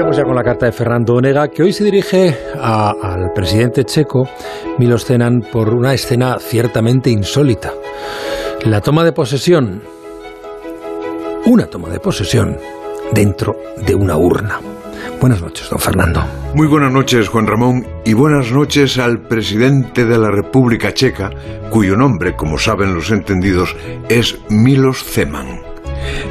Vamos ya con la carta de Fernando Onega, que hoy se dirige al presidente checo, Milos Zeman, por una escena ciertamente insólita. La toma de posesión, una toma de posesión dentro de una urna. Buenas noches, don Fernando. Muy buenas noches, Juan Ramón, y buenas noches al presidente de la República Checa, cuyo nombre, como saben los entendidos, es Milos Zeman.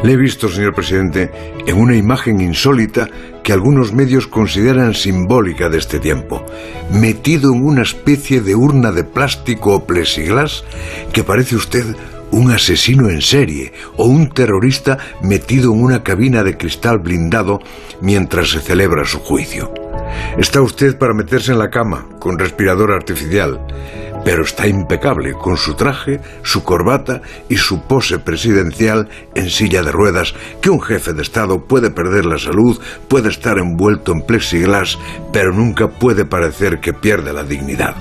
Le he visto, señor presidente, en una imagen insólita que algunos medios consideran simbólica de este tiempo, metido en una especie de urna de plástico o plexiglas que parece usted un asesino en serie o un terrorista metido en una cabina de cristal blindado mientras se celebra su juicio. Está usted para meterse en la cama con respirador artificial pero está impecable con su traje, su corbata y su pose presidencial en silla de ruedas que un jefe de Estado puede perder la salud, puede estar envuelto en plexiglas, pero nunca puede parecer que pierde la dignidad.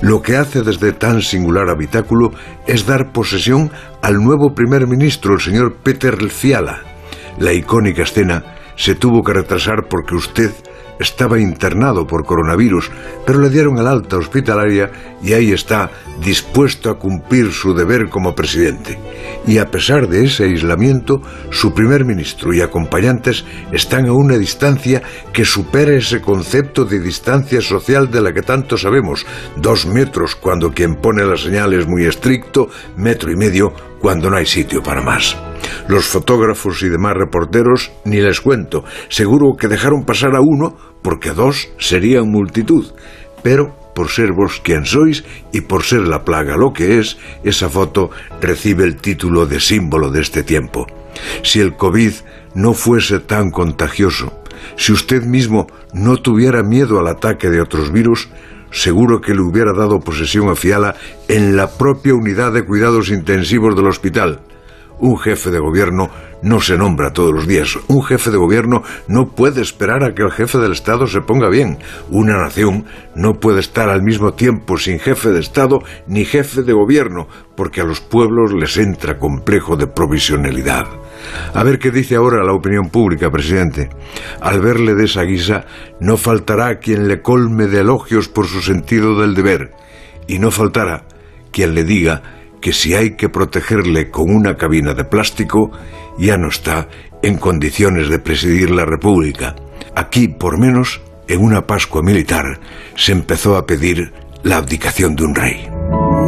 Lo que hace desde tan singular habitáculo es dar posesión al nuevo primer ministro, el señor Peter Fiala. La icónica escena se tuvo que retrasar porque usted estaba internado por coronavirus, pero le dieron el alta hospitalaria y ahí está, dispuesto a cumplir su deber como presidente. Y a pesar de ese aislamiento, su primer ministro y acompañantes están a una distancia que supera ese concepto de distancia social de la que tanto sabemos, dos metros cuando quien pone la señal es muy estricto, metro y medio cuando no hay sitio para más. Los fotógrafos y demás reporteros ni les cuento, seguro que dejaron pasar a uno porque dos serían multitud, pero por ser vos quien sois y por ser la plaga lo que es, esa foto recibe el título de símbolo de este tiempo. Si el COVID no fuese tan contagioso, si usted mismo no tuviera miedo al ataque de otros virus, seguro que le hubiera dado posesión a Fiala en la propia unidad de cuidados intensivos del hospital. Un jefe de gobierno no se nombra todos los días. Un jefe de gobierno no puede esperar a que el jefe del Estado se ponga bien. Una nación no puede estar al mismo tiempo sin jefe de Estado ni jefe de gobierno, porque a los pueblos les entra complejo de provisionalidad. A ver qué dice ahora la opinión pública, presidente. Al verle de esa guisa, no faltará quien le colme de elogios por su sentido del deber, y no faltará quien le diga que si hay que protegerle con una cabina de plástico, ya no está en condiciones de presidir la República. Aquí, por menos, en una Pascua militar, se empezó a pedir la abdicación de un rey.